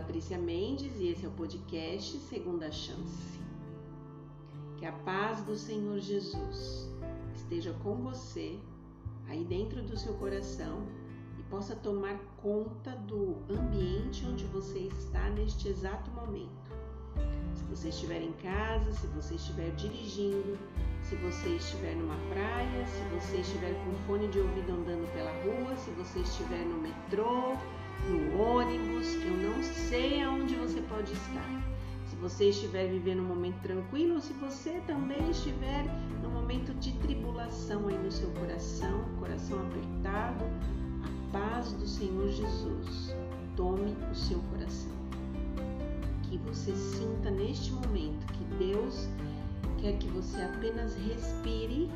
Patrícia Mendes e esse é o podcast Segunda Chance. Que a paz do Senhor Jesus esteja com você, aí dentro do seu coração e possa tomar conta do ambiente onde você está neste exato momento. Se você estiver em casa, se você estiver dirigindo, se você estiver numa praia, se você estiver com fone de ouvido andando pela rua, se você estiver no metrô, no ônibus, eu não sei aonde você pode estar. Se você estiver vivendo um momento tranquilo, se você também estiver num momento de tribulação aí no seu coração, coração apertado, a paz do Senhor Jesus tome o seu coração. Que você sinta neste momento que Deus quer que você apenas respire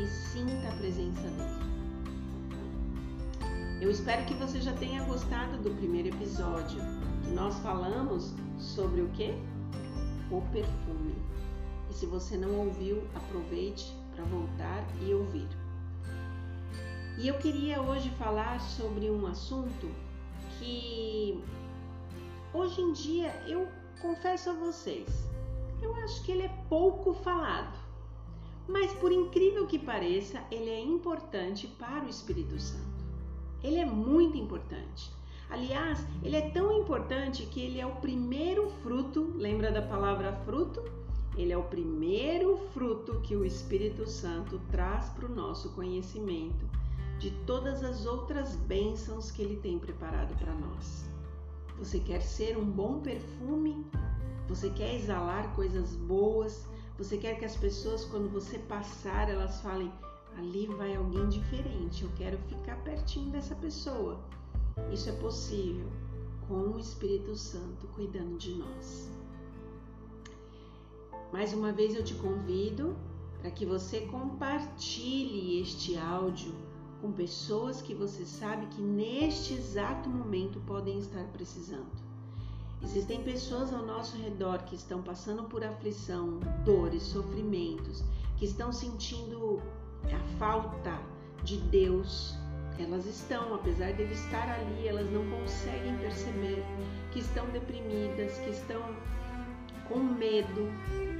e sinta a presença dele. Eu espero que você já tenha gostado do primeiro episódio, que nós falamos sobre o que? O perfume. E se você não ouviu, aproveite para voltar e ouvir. E eu queria hoje falar sobre um assunto que hoje em dia eu confesso a vocês, eu acho que ele é pouco falado. Mas por incrível que pareça, ele é importante para o Espírito Santo. Ele é muito importante. Aliás, ele é tão importante que ele é o primeiro fruto, lembra da palavra fruto? Ele é o primeiro fruto que o Espírito Santo traz para o nosso conhecimento de todas as outras bênçãos que ele tem preparado para nós. Você quer ser um bom perfume? Você quer exalar coisas boas? Você quer que as pessoas, quando você passar, elas falem: ali vai alguém diferente, eu quero ficar pertinho dessa pessoa. Isso é possível com o Espírito Santo cuidando de nós. Mais uma vez eu te convido para que você compartilhe este áudio com pessoas que você sabe que neste exato momento podem estar precisando. Existem pessoas ao nosso redor que estão passando por aflição, dores, sofrimentos, que estão sentindo a falta de Deus. Elas estão, apesar de ele estar ali, elas não conseguem perceber que estão deprimidas, que estão com medo,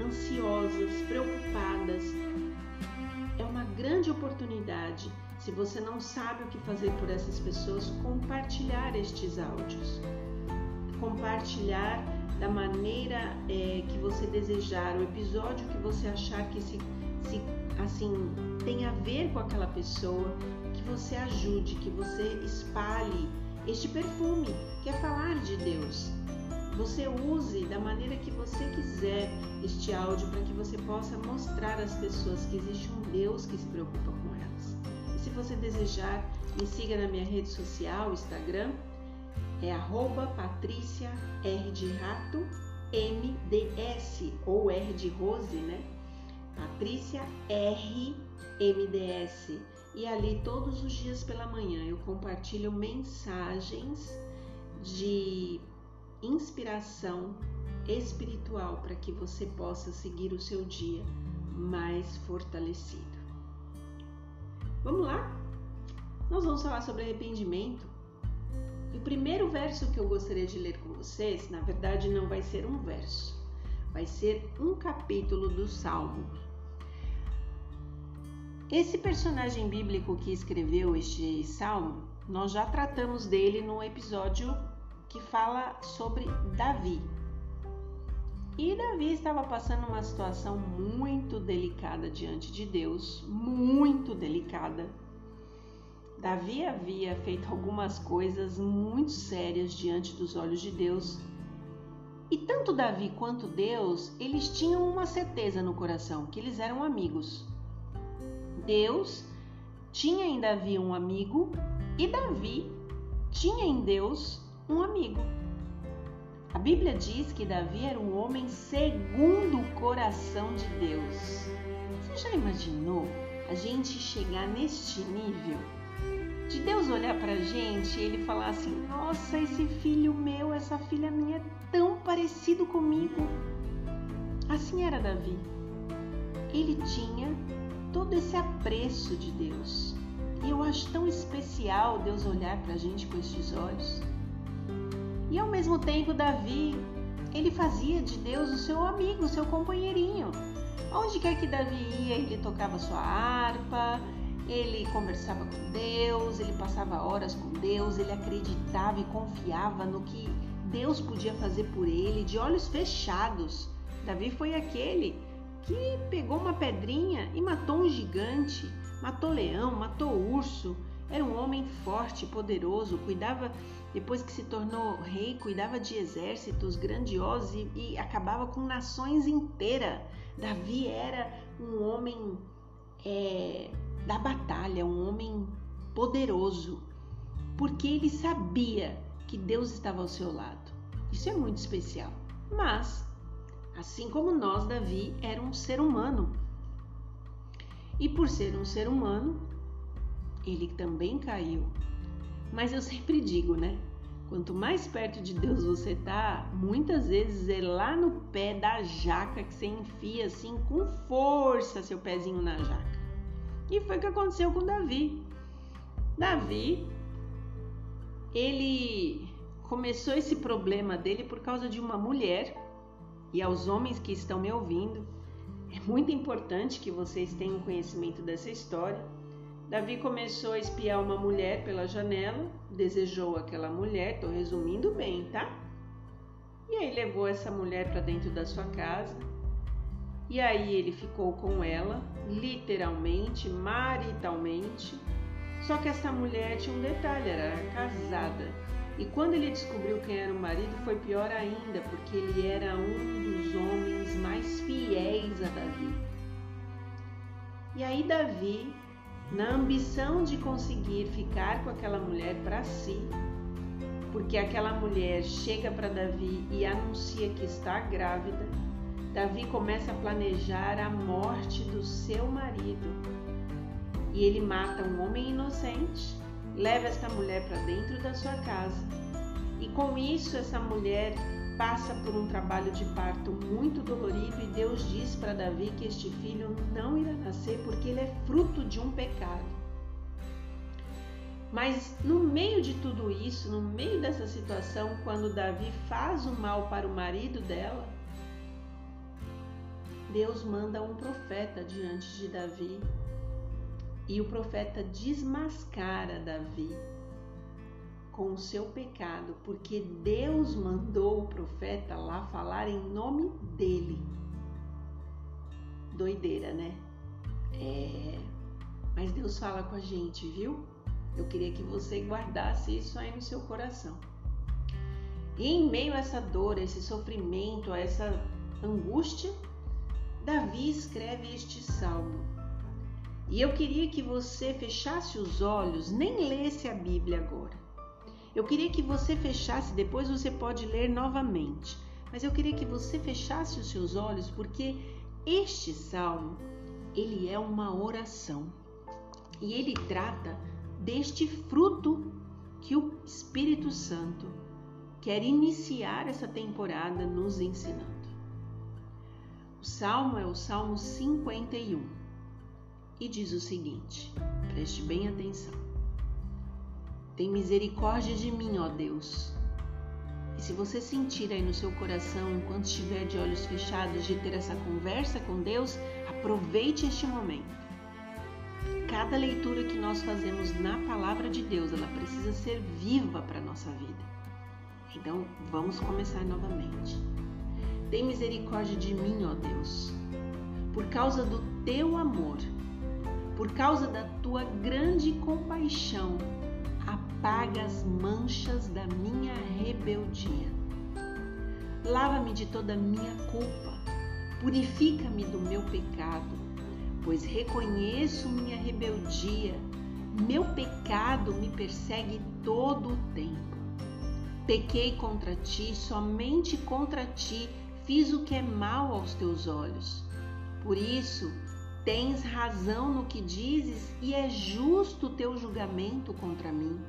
ansiosas, preocupadas. É uma grande oportunidade, se você não sabe o que fazer por essas pessoas, compartilhar estes áudios. Compartilhar da maneira é, que você desejar, o episódio que você achar que se, se assim tem a ver com aquela pessoa, que você ajude, que você espalhe este perfume, que é falar de Deus. Você use da maneira que você quiser este áudio para que você possa mostrar às pessoas que existe um Deus que se preocupa com elas. E se você desejar, me siga na minha rede social, Instagram, é arroba Patrícia R de Rato ou R de Rose, né? Patrícia R MDS. E ali todos os dias pela manhã eu compartilho mensagens de inspiração espiritual para que você possa seguir o seu dia mais fortalecido. Vamos lá? Nós vamos falar sobre arrependimento. E o primeiro verso que eu gostaria de ler com vocês, na verdade, não vai ser um verso, vai ser um capítulo do Salmo esse personagem bíblico que escreveu este salmo, nós já tratamos dele no episódio que fala sobre Davi. E Davi estava passando uma situação muito delicada diante de Deus, muito delicada. Davi havia feito algumas coisas muito sérias diante dos olhos de Deus. E tanto Davi quanto Deus, eles tinham uma certeza no coração que eles eram amigos. Deus tinha em Davi um amigo e Davi tinha em Deus um amigo. A Bíblia diz que Davi era um homem segundo o coração de Deus. Você já imaginou a gente chegar neste nível? De Deus olhar para a gente e ele falar assim: Nossa, esse filho meu, essa filha minha é tão parecido comigo. Assim era Davi. Ele tinha todo esse apreço de Deus. E eu acho tão especial Deus olhar para a gente com estes olhos. E ao mesmo tempo, Davi, ele fazia de Deus o seu amigo, o seu companheirinho. Onde quer que Davi ia, ele tocava sua harpa, ele conversava com Deus, ele passava horas com Deus, ele acreditava e confiava no que Deus podia fazer por ele, de olhos fechados. Davi foi aquele que pegou uma pedrinha e matou um gigante, matou leão, matou urso. Era um homem forte, poderoso, cuidava, depois que se tornou rei, cuidava de exércitos grandiosos e, e acabava com nações inteiras. Davi era um homem é, da batalha, um homem poderoso, porque ele sabia que Deus estava ao seu lado. Isso é muito especial. Mas, assim como nós, Davi era um ser humano. E por ser um ser humano, ele também caiu. Mas eu sempre digo, né? Quanto mais perto de Deus você tá, muitas vezes é lá no pé da jaca que você enfia assim com força seu pezinho na jaca. E foi o que aconteceu com Davi. Davi, ele começou esse problema dele por causa de uma mulher. E aos homens que estão me ouvindo, é muito importante que vocês tenham conhecimento dessa história. Davi começou a espiar uma mulher pela janela, desejou aquela mulher, estou resumindo bem, tá? E aí levou essa mulher para dentro da sua casa, e aí ele ficou com ela, literalmente, maritalmente. Só que essa mulher tinha um detalhe, era casada. E quando ele descobriu quem era o marido, foi pior ainda, porque ele era um dos homens mais fiéis a Davi. E aí Davi, na ambição de conseguir ficar com aquela mulher para si, porque aquela mulher chega para Davi e anuncia que está grávida, Davi começa a planejar a morte do seu marido. E ele mata um homem inocente, leva esta mulher para dentro da sua casa. E com isso, essa mulher passa por um trabalho de parto muito dolorido e Deus diz para Davi que este filho não irá nascer porque ele é fruto de um pecado. Mas no meio de tudo isso, no meio dessa situação, quando Davi faz o mal para o marido dela, Deus manda um profeta diante de Davi e o profeta desmascara Davi com o seu pecado, porque Deus mandou o profeta lá falar em nome dele. Doideira, né? É. Mas Deus fala com a gente, viu? Eu queria que você guardasse isso aí no seu coração. E em meio a essa dor, a esse sofrimento, a essa angústia, Davi escreve este salmo. E eu queria que você fechasse os olhos, nem lesse a Bíblia agora. Eu queria que você fechasse, depois você pode ler novamente. Mas eu queria que você fechasse os seus olhos porque este salmo, ele é uma oração. E ele trata deste fruto que o Espírito Santo quer iniciar essa temporada nos ensinando. O salmo é o Salmo 51 e diz o seguinte: preste bem atenção. Tem misericórdia de mim, ó Deus. E se você sentir aí no seu coração, enquanto estiver de olhos fechados, de ter essa conversa com Deus, aproveite este momento. Cada leitura que nós fazemos na palavra de Deus, ela precisa ser viva para a nossa vida. Então, vamos começar novamente. Tem misericórdia de mim, ó Deus. Por causa do teu amor, por causa da tua grande compaixão, apaga as manchas da minha rebeldia. Lava-me de toda a minha culpa, purifica-me do meu pecado, pois reconheço minha rebeldia. Meu pecado me persegue todo o tempo. Pequei contra ti, somente contra ti fiz o que é mal aos teus olhos. Por isso, tens razão no que dizes e é justo o teu julgamento contra mim,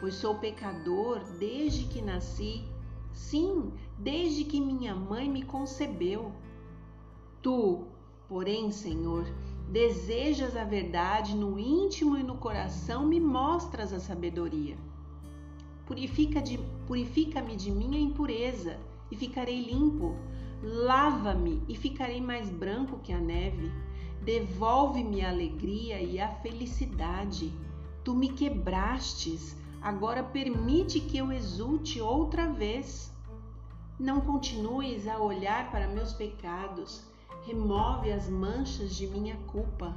pois sou pecador desde que nasci, sim, desde que minha mãe me concebeu. Tu, porém, Senhor, desejas a verdade no íntimo e no coração, me mostras a sabedoria. purifica-me purifica de minha impureza e ficarei limpo. Lava-me e ficarei mais branco que a neve. Devolve-me a alegria e a felicidade. Tu me quebrastes, agora permite que eu exulte outra vez. Não continues a olhar para meus pecados, remove as manchas de minha culpa.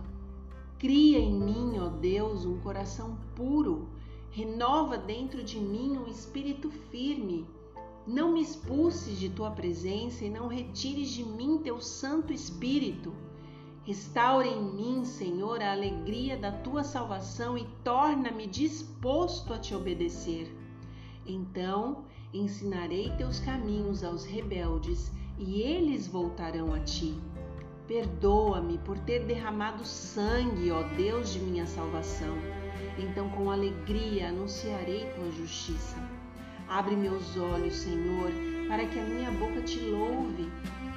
Cria em mim, ó Deus, um coração puro, renova dentro de mim um espírito firme. Não me expulses de tua presença e não retires de mim teu Santo Espírito. Restaura em mim, Senhor, a alegria da tua salvação e torna-me disposto a te obedecer. Então ensinarei teus caminhos aos rebeldes e eles voltarão a ti. Perdoa-me por ter derramado sangue, ó Deus de minha salvação. Então, com alegria, anunciarei tua justiça. Abre meus olhos, Senhor, para que a minha boca te louve.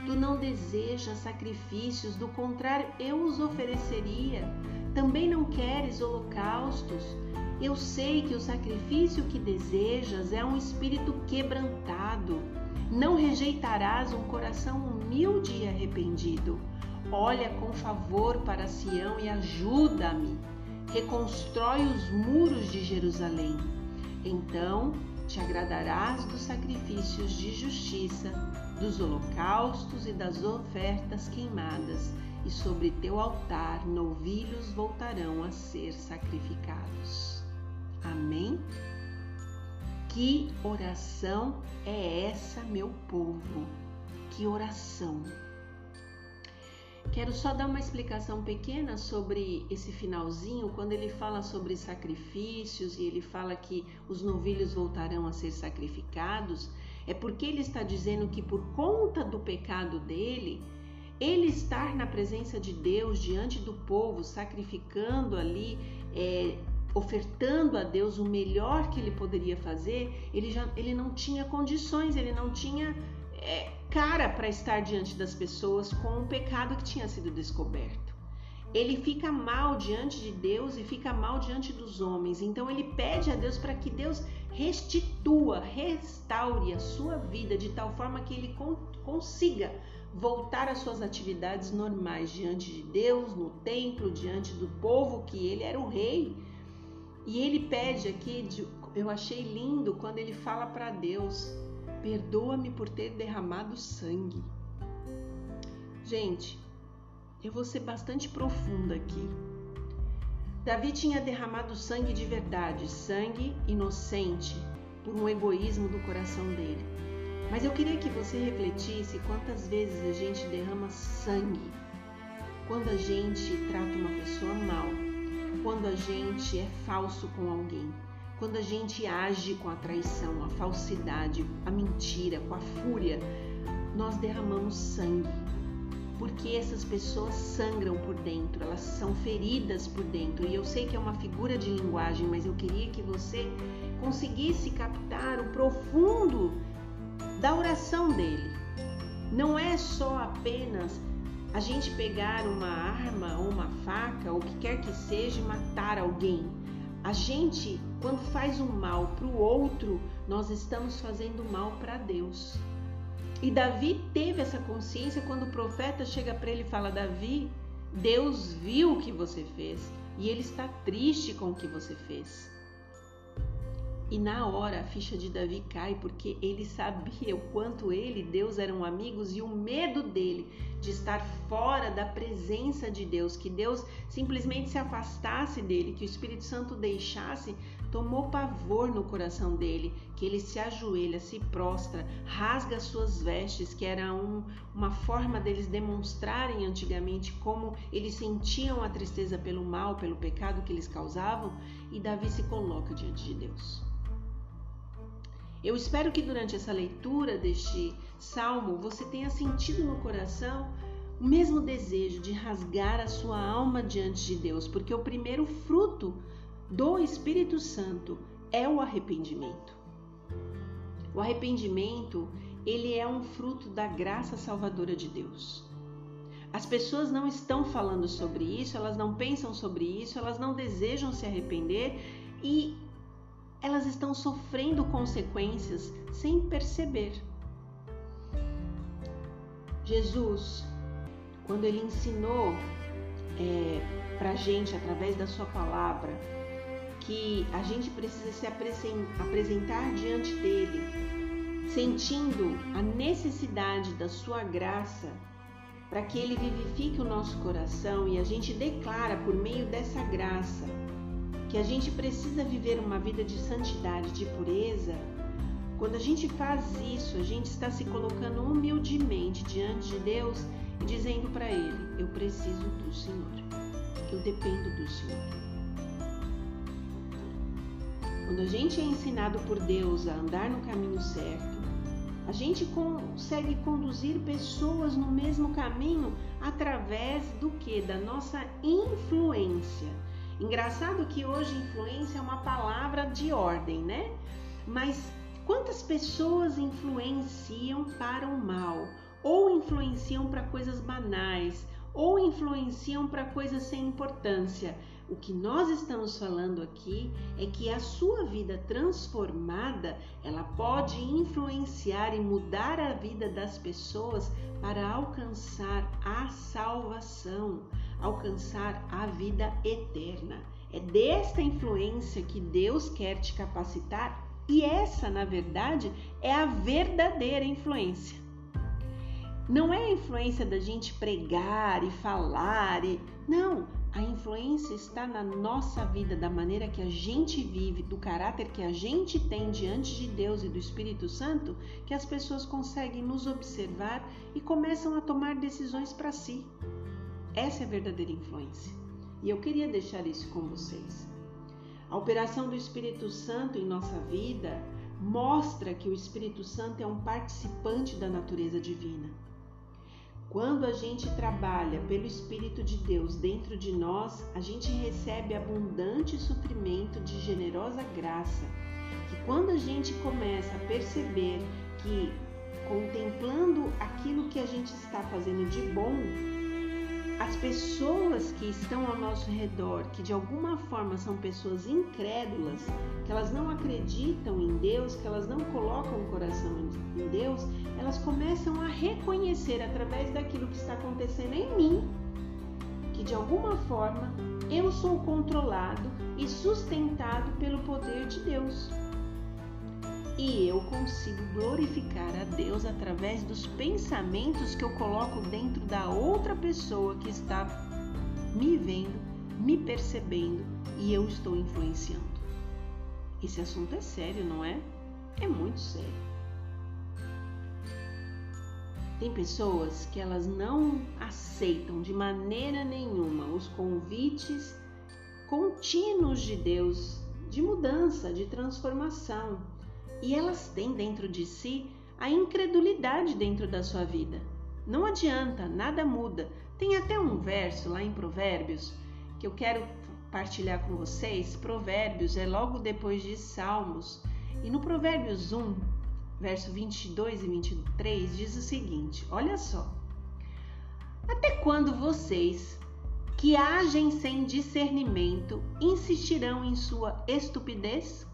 Tu não desejas sacrifícios, do contrário, eu os ofereceria. Também não queres holocaustos. Eu sei que o sacrifício que desejas é um espírito quebrantado. Não rejeitarás um coração humilde e arrependido. Olha com favor para Sião e ajuda-me. Reconstrói os muros de Jerusalém. Então te agradarás dos sacrifícios de justiça, dos holocaustos e das ofertas queimadas, e sobre teu altar novilhos voltarão a ser sacrificados. Amém? Que oração é essa, meu povo? Que oração! Quero só dar uma explicação pequena sobre esse finalzinho, quando ele fala sobre sacrifícios e ele fala que os novilhos voltarão a ser sacrificados, é porque ele está dizendo que por conta do pecado dele, ele estar na presença de Deus diante do povo, sacrificando ali, é, ofertando a Deus o melhor que ele poderia fazer, ele já ele não tinha condições, ele não tinha é, cara para estar diante das pessoas com o pecado que tinha sido descoberto. Ele fica mal diante de Deus e fica mal diante dos homens. Então ele pede a Deus para que Deus restitua, restaure a sua vida de tal forma que ele consiga voltar às suas atividades normais diante de Deus, no templo, diante do povo que ele era o rei. E ele pede aqui, eu achei lindo quando ele fala para Deus: Perdoa-me por ter derramado sangue. Gente, eu vou ser bastante profunda aqui. Davi tinha derramado sangue de verdade, sangue inocente, por um egoísmo do coração dele. Mas eu queria que você refletisse quantas vezes a gente derrama sangue quando a gente trata uma pessoa mal, quando a gente é falso com alguém, quando a gente age com a traição, a falsidade, a mentira, com a fúria, nós derramamos sangue. Porque essas pessoas sangram por dentro, elas são feridas por dentro. E eu sei que é uma figura de linguagem, mas eu queria que você conseguisse captar o profundo da oração dele. Não é só apenas a gente pegar uma arma ou uma faca ou o que quer que seja e matar alguém. A gente, quando faz um mal para o outro, nós estamos fazendo mal para Deus. E Davi teve essa consciência quando o profeta chega para ele e fala: Davi, Deus viu o que você fez e ele está triste com o que você fez. E na hora a ficha de Davi cai porque ele sabia o quanto ele e Deus eram amigos e o medo dele de estar fora da presença de Deus, que Deus simplesmente se afastasse dele, que o Espírito Santo deixasse, tomou pavor no coração dele, que ele se ajoelha, se prostra, rasga suas vestes, que era um, uma forma deles demonstrarem antigamente como eles sentiam a tristeza pelo mal, pelo pecado que eles causavam, e Davi se coloca diante de Deus. Eu espero que durante essa leitura deste salmo você tenha sentido no coração o mesmo desejo de rasgar a sua alma diante de Deus, porque o primeiro fruto do Espírito Santo é o arrependimento. O arrependimento, ele é um fruto da graça salvadora de Deus. As pessoas não estão falando sobre isso, elas não pensam sobre isso, elas não desejam se arrepender e elas estão sofrendo consequências sem perceber. Jesus, quando ele ensinou é, para gente através da sua palavra que a gente precisa se apresentar diante dele, sentindo a necessidade da sua graça para que ele vivifique o nosso coração e a gente declara por meio dessa graça que a gente precisa viver uma vida de santidade, de pureza. Quando a gente faz isso, a gente está se colocando humildemente diante de Deus e dizendo para Ele: Eu preciso do Senhor, eu dependo do Senhor. Quando a gente é ensinado por Deus a andar no caminho certo, a gente consegue conduzir pessoas no mesmo caminho através do que? Da nossa influência. Engraçado que hoje influência é uma palavra de ordem, né? Mas quantas pessoas influenciam para o mal? Ou influenciam para coisas banais? Ou influenciam para coisas sem importância? O que nós estamos falando aqui é que a sua vida transformada, ela pode influenciar e mudar a vida das pessoas para alcançar a salvação, alcançar a vida eterna. É desta influência que Deus quer te capacitar e essa, na verdade, é a verdadeira influência. Não é a influência da gente pregar e falar e não, a influência está na nossa vida, da maneira que a gente vive, do caráter que a gente tem diante de Deus e do Espírito Santo, que as pessoas conseguem nos observar e começam a tomar decisões para si. Essa é a verdadeira influência. E eu queria deixar isso com vocês. A operação do Espírito Santo em nossa vida mostra que o Espírito Santo é um participante da natureza divina. Quando a gente trabalha pelo Espírito de Deus dentro de nós, a gente recebe abundante suprimento de generosa graça. Que quando a gente começa a perceber que contemplando aquilo que a gente está fazendo de bom, as pessoas que estão ao nosso redor, que de alguma forma são pessoas incrédulas, que elas não acreditam Deus, que elas não colocam o coração em Deus, elas começam a reconhecer através daquilo que está acontecendo em mim, que de alguma forma eu sou controlado e sustentado pelo poder de Deus e eu consigo glorificar a Deus através dos pensamentos que eu coloco dentro da outra pessoa que está me vendo, me percebendo e eu estou influenciando. Esse assunto é sério, não é? É muito sério. Tem pessoas que elas não aceitam de maneira nenhuma os convites contínuos de Deus de mudança, de transformação e elas têm dentro de si a incredulidade dentro da sua vida. Não adianta, nada muda. Tem até um verso lá em Provérbios que eu quero partilhar com vocês. Provérbios é logo depois de Salmos. E no Provérbios 1, verso 22 e 23, diz o seguinte: Olha só. Até quando vocês, que agem sem discernimento, insistirão em sua estupidez?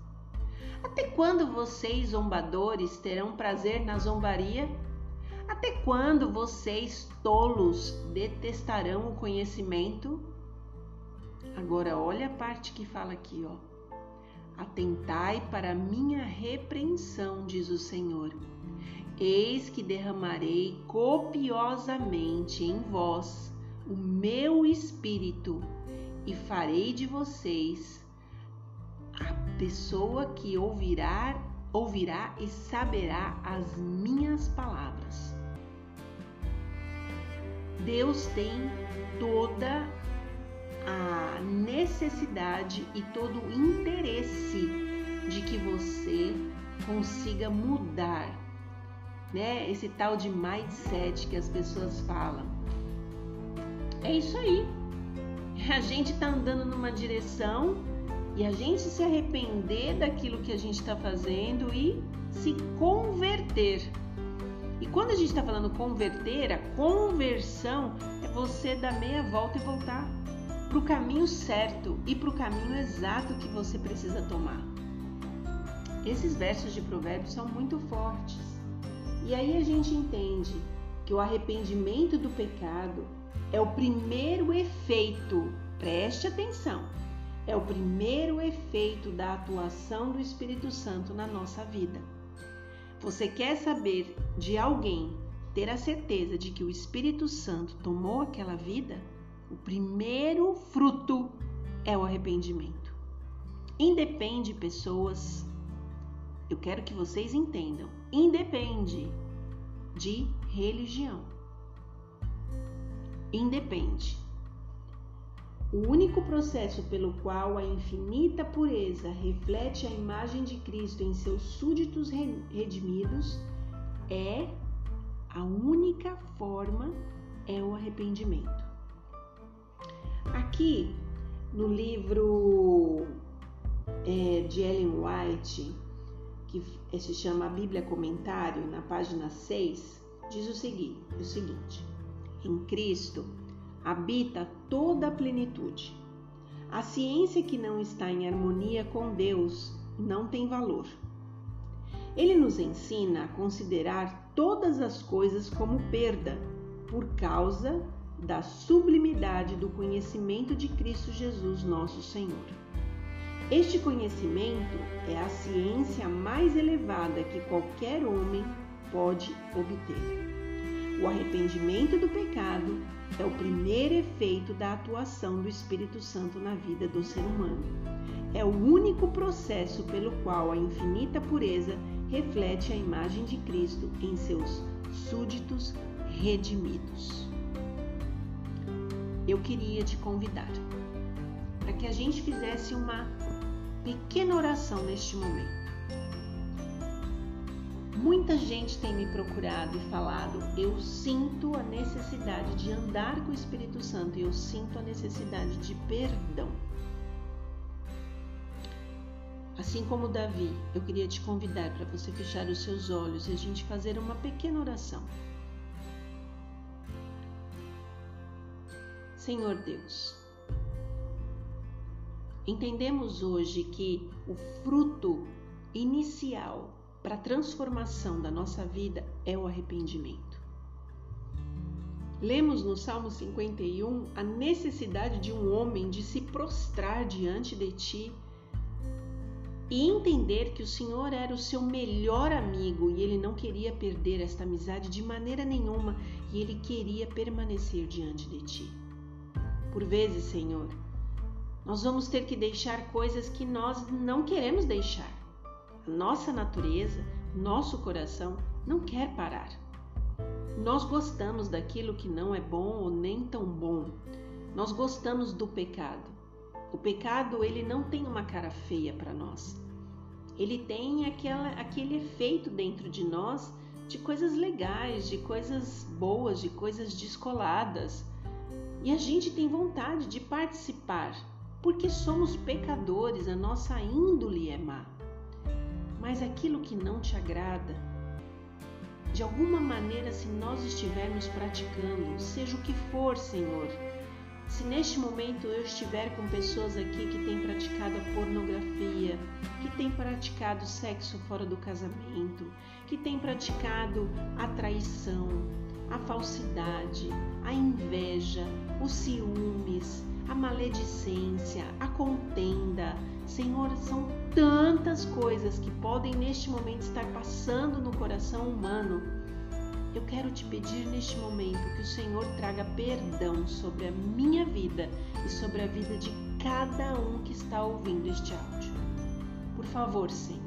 Até quando vocês, zombadores, terão prazer na zombaria? Até quando vocês, tolos, detestarão o conhecimento? Agora, olha a parte que fala aqui, ó. Atentai para a minha repreensão, diz o Senhor. Eis que derramarei copiosamente em vós o meu espírito e farei de vocês a pessoa que ouvirá, ouvirá e saberá as minhas palavras. Deus tem toda a necessidade e todo o interesse de que você consiga mudar, né? Esse tal de mindset que as pessoas falam. É isso aí. A gente tá andando numa direção e a gente se arrepender daquilo que a gente está fazendo e se converter. E quando a gente está falando converter, a conversão é você dar meia volta e voltar para o caminho certo e para o caminho exato que você precisa tomar. Esses versos de Provérbios são muito fortes. E aí a gente entende que o arrependimento do pecado é o primeiro efeito, preste atenção, é o primeiro efeito da atuação do Espírito Santo na nossa vida. Você quer saber de alguém ter a certeza de que o Espírito Santo tomou aquela vida? O primeiro fruto é o arrependimento. Independe pessoas, eu quero que vocês entendam, independe de religião. Independe. O único processo pelo qual a infinita pureza reflete a imagem de Cristo em seus súditos redimidos é a única forma é o arrependimento. Aqui no livro é, de Ellen White, que se chama Bíblia Comentário, na página 6, diz o seguinte, o seguinte: Em Cristo habita toda a plenitude. A ciência que não está em harmonia com Deus não tem valor. Ele nos ensina a considerar todas as coisas como perda por causa da sublimidade do conhecimento de Cristo Jesus, nosso Senhor. Este conhecimento é a ciência mais elevada que qualquer homem pode obter. O arrependimento do pecado é o primeiro efeito da atuação do Espírito Santo na vida do ser humano. É o único processo pelo qual a infinita pureza reflete a imagem de Cristo em seus súditos redimidos. Eu queria te convidar para que a gente fizesse uma pequena oração neste momento. Muita gente tem me procurado e falado: eu sinto a necessidade de andar com o Espírito Santo eu sinto a necessidade de perdão. Assim como Davi, eu queria te convidar para você fechar os seus olhos e a gente fazer uma pequena oração. Senhor Deus, Entendemos hoje que o fruto inicial para a transformação da nossa vida é o arrependimento. Lemos no Salmo 51 a necessidade de um homem de se prostrar diante de ti e entender que o Senhor era o seu melhor amigo e ele não queria perder esta amizade de maneira nenhuma e ele queria permanecer diante de ti. Por vezes, Senhor, nós vamos ter que deixar coisas que nós não queremos deixar. A nossa natureza, nosso coração não quer parar. Nós gostamos daquilo que não é bom ou nem tão bom. Nós gostamos do pecado. O pecado, ele não tem uma cara feia para nós. Ele tem aquela, aquele efeito dentro de nós de coisas legais, de coisas boas, de coisas descoladas. E a gente tem vontade de participar porque somos pecadores, a nossa índole é má. Mas aquilo que não te agrada, de alguma maneira, se nós estivermos praticando, seja o que for, Senhor, se neste momento eu estiver com pessoas aqui que têm praticado a pornografia, que têm praticado sexo fora do casamento, que têm praticado a traição, a falsidade, a inveja, os ciúmes, a maledicência, a contenda. Senhor, são tantas coisas que podem neste momento estar passando no coração humano. Eu quero te pedir neste momento que o Senhor traga perdão sobre a minha vida e sobre a vida de cada um que está ouvindo este áudio. Por favor, Senhor,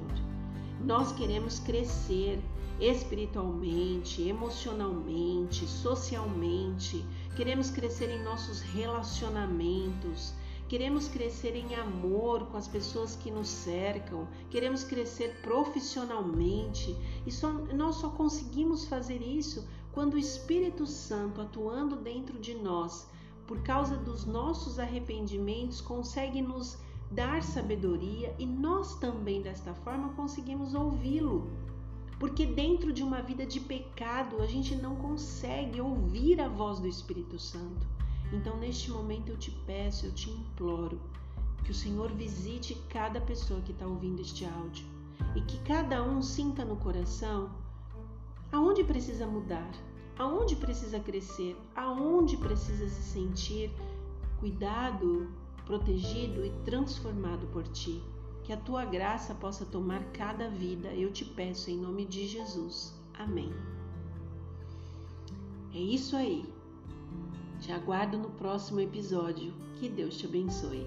nós queremos crescer espiritualmente, emocionalmente, socialmente, queremos crescer em nossos relacionamentos, queremos crescer em amor com as pessoas que nos cercam, queremos crescer profissionalmente. E só, nós só conseguimos fazer isso quando o Espírito Santo atuando dentro de nós, por causa dos nossos arrependimentos, consegue nos dar sabedoria. E nós também desta forma conseguimos ouvi-lo porque dentro de uma vida de pecado a gente não consegue ouvir a voz do Espírito Santo. Então, neste momento, eu te peço, eu te imploro que o Senhor visite cada pessoa que está ouvindo este áudio. e que cada um sinta no coração aonde precisa mudar, aonde precisa crescer, aonde precisa se sentir cuidado, protegido e transformado por ti. Que a tua graça possa tomar cada vida, eu te peço em nome de Jesus. Amém. É isso aí. Te aguardo no próximo episódio. Que Deus te abençoe.